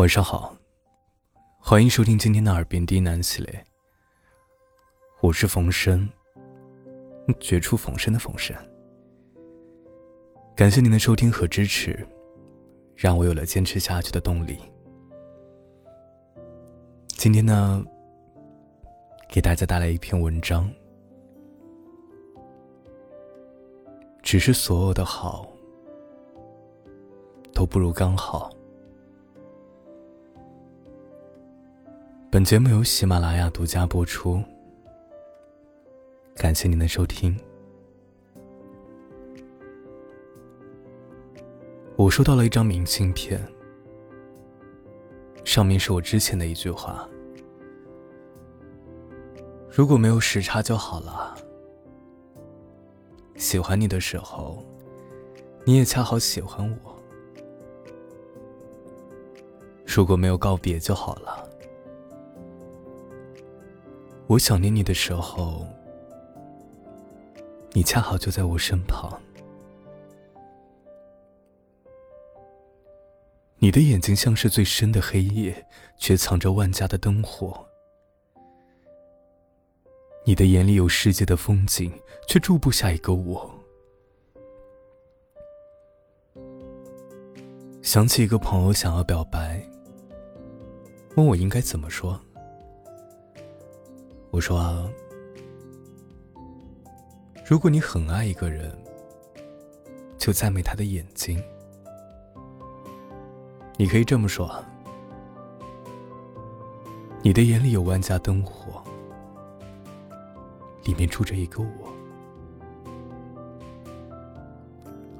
晚上好，欢迎收听今天的《耳边低喃》系列。我是冯生，绝处逢生的冯生。感谢您的收听和支持，让我有了坚持下去的动力。今天呢，给大家带来一篇文章，只是所有的好都不如刚好。本节目由喜马拉雅独家播出，感谢您的收听。我收到了一张明信片，上面是我之前的一句话：“如果没有时差就好了。”喜欢你的时候，你也恰好喜欢我。如果没有告别就好了。我想念你的时候，你恰好就在我身旁。你的眼睛像是最深的黑夜，却藏着万家的灯火。你的眼里有世界的风景，却住不下一个我。想起一个朋友想要表白，问我应该怎么说。我说，如果你很爱一个人，就赞美他的眼睛。你可以这么说：你的眼里有万家灯火，里面住着一个我。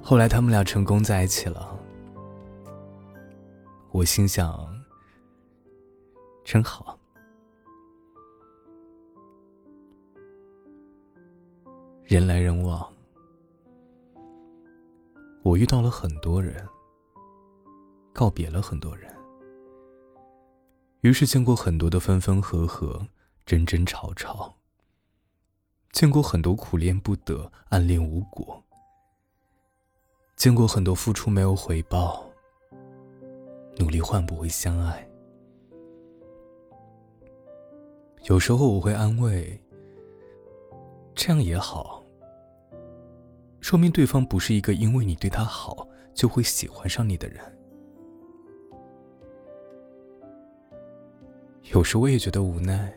后来他们俩成功在一起了，我心想，真好。人来人往，我遇到了很多人，告别了很多人，于是见过很多的分分合合、争争吵吵，见过很多苦恋不得、暗恋无果，见过很多付出没有回报、努力换不回相爱。有时候我会安慰，这样也好。说明对方不是一个因为你对他好就会喜欢上你的人。有时我也觉得无奈，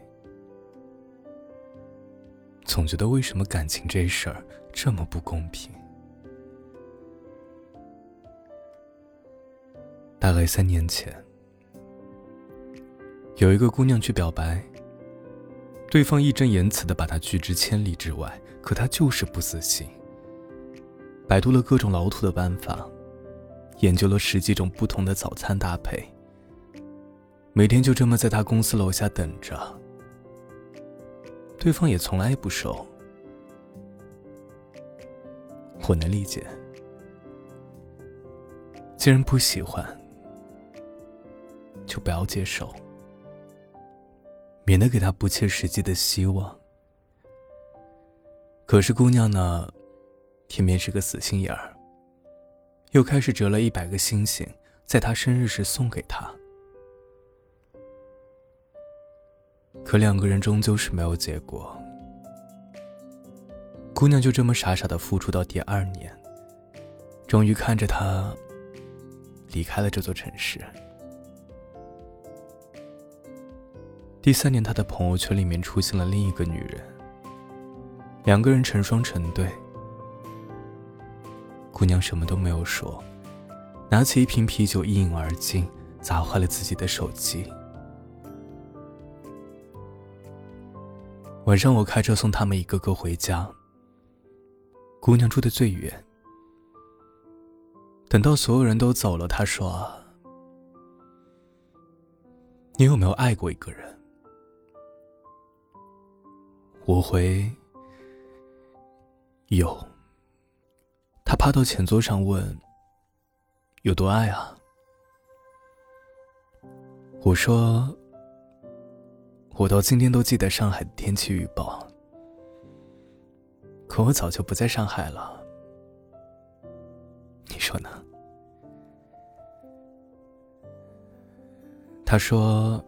总觉得为什么感情这事儿这么不公平？大概三年前，有一个姑娘去表白，对方义正言辞的把她拒之千里之外，可她就是不死心。百度了各种老土的办法，研究了十几种不同的早餐搭配。每天就这么在他公司楼下等着，对方也从来不收。我能理解，既然不喜欢，就不要接受，免得给他不切实际的希望。可是姑娘呢？偏偏是个死心眼儿，又开始折了一百个星星，在他生日时送给他。可两个人终究是没有结果。姑娘就这么傻傻的付出到第二年，终于看着他离开了这座城市。第三年，他的朋友圈里面出现了另一个女人，两个人成双成对。姑娘什么都没有说，拿起一瓶啤酒一饮而尽，砸坏了自己的手机。晚上我开车送他们一个个回家，姑娘住的最远。等到所有人都走了，她说：“你有没有爱过一个人？”我回：“有。”他趴到前座上问：“有多爱啊？”我说：“我到今天都记得上海的天气预报，可我早就不在上海了。你说呢？”他说：“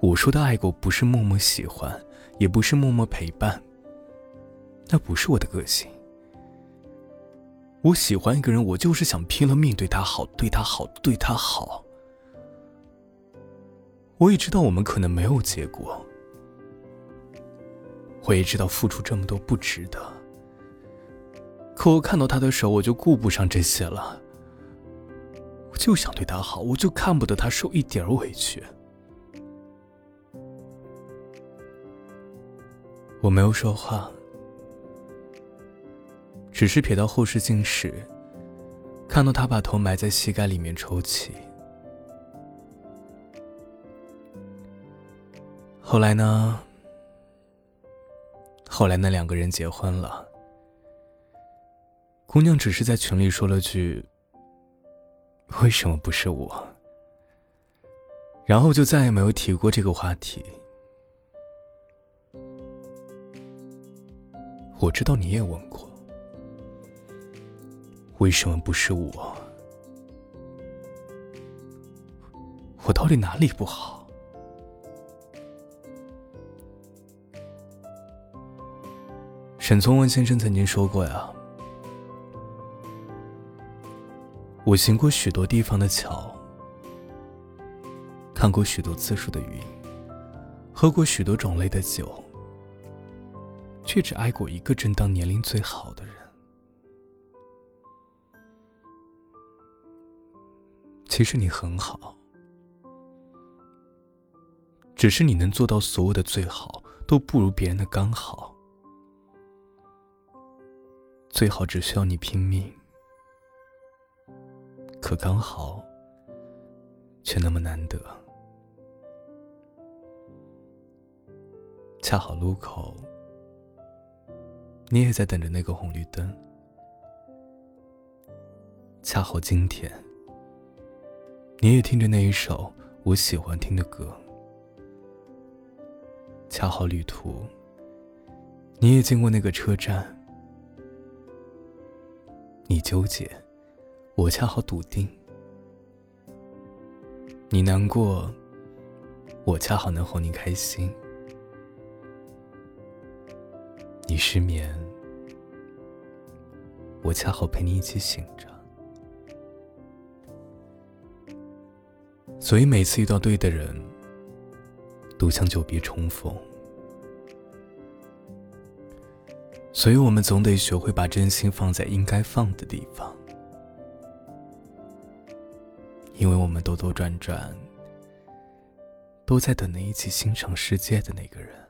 我说的爱过，不是默默喜欢，也不是默默陪伴。那不是我的个性。我喜欢一个人，我就是想拼了命对他好，对他好，对他好。我也知道我们可能没有结果，我也知道付出这么多不值得。可我看到他的时候，我就顾不上这些了。”我就想对他好，我就看不得他受一点委屈。我没有说话，只是瞥到后视镜时，看到他把头埋在膝盖里面抽泣。后来呢？后来那两个人结婚了，姑娘只是在群里说了句。为什么不是我？然后就再也没有提过这个话题。我知道你也问过，为什么不是我？我到底哪里不好？沈从文先生曾经说过呀。我行过许多地方的桥，看过许多次数的云，喝过许多种类的酒，却只爱过一个正当年龄最好的人。其实你很好，只是你能做到所有的最好都不如别人的刚好，最好只需要你拼命。可刚好，却那么难得。恰好路口，你也在等着那个红绿灯。恰好今天，你也听着那一首我喜欢听的歌。恰好旅途，你也经过那个车站。你纠结。我恰好笃定，你难过，我恰好能哄你开心；你失眠，我恰好陪你一起醒着。所以每次遇到对的人，都像久别重逢。所以我们总得学会把真心放在应该放的地方。因为我们兜兜转转，都在等那一起欣赏世界的那个人。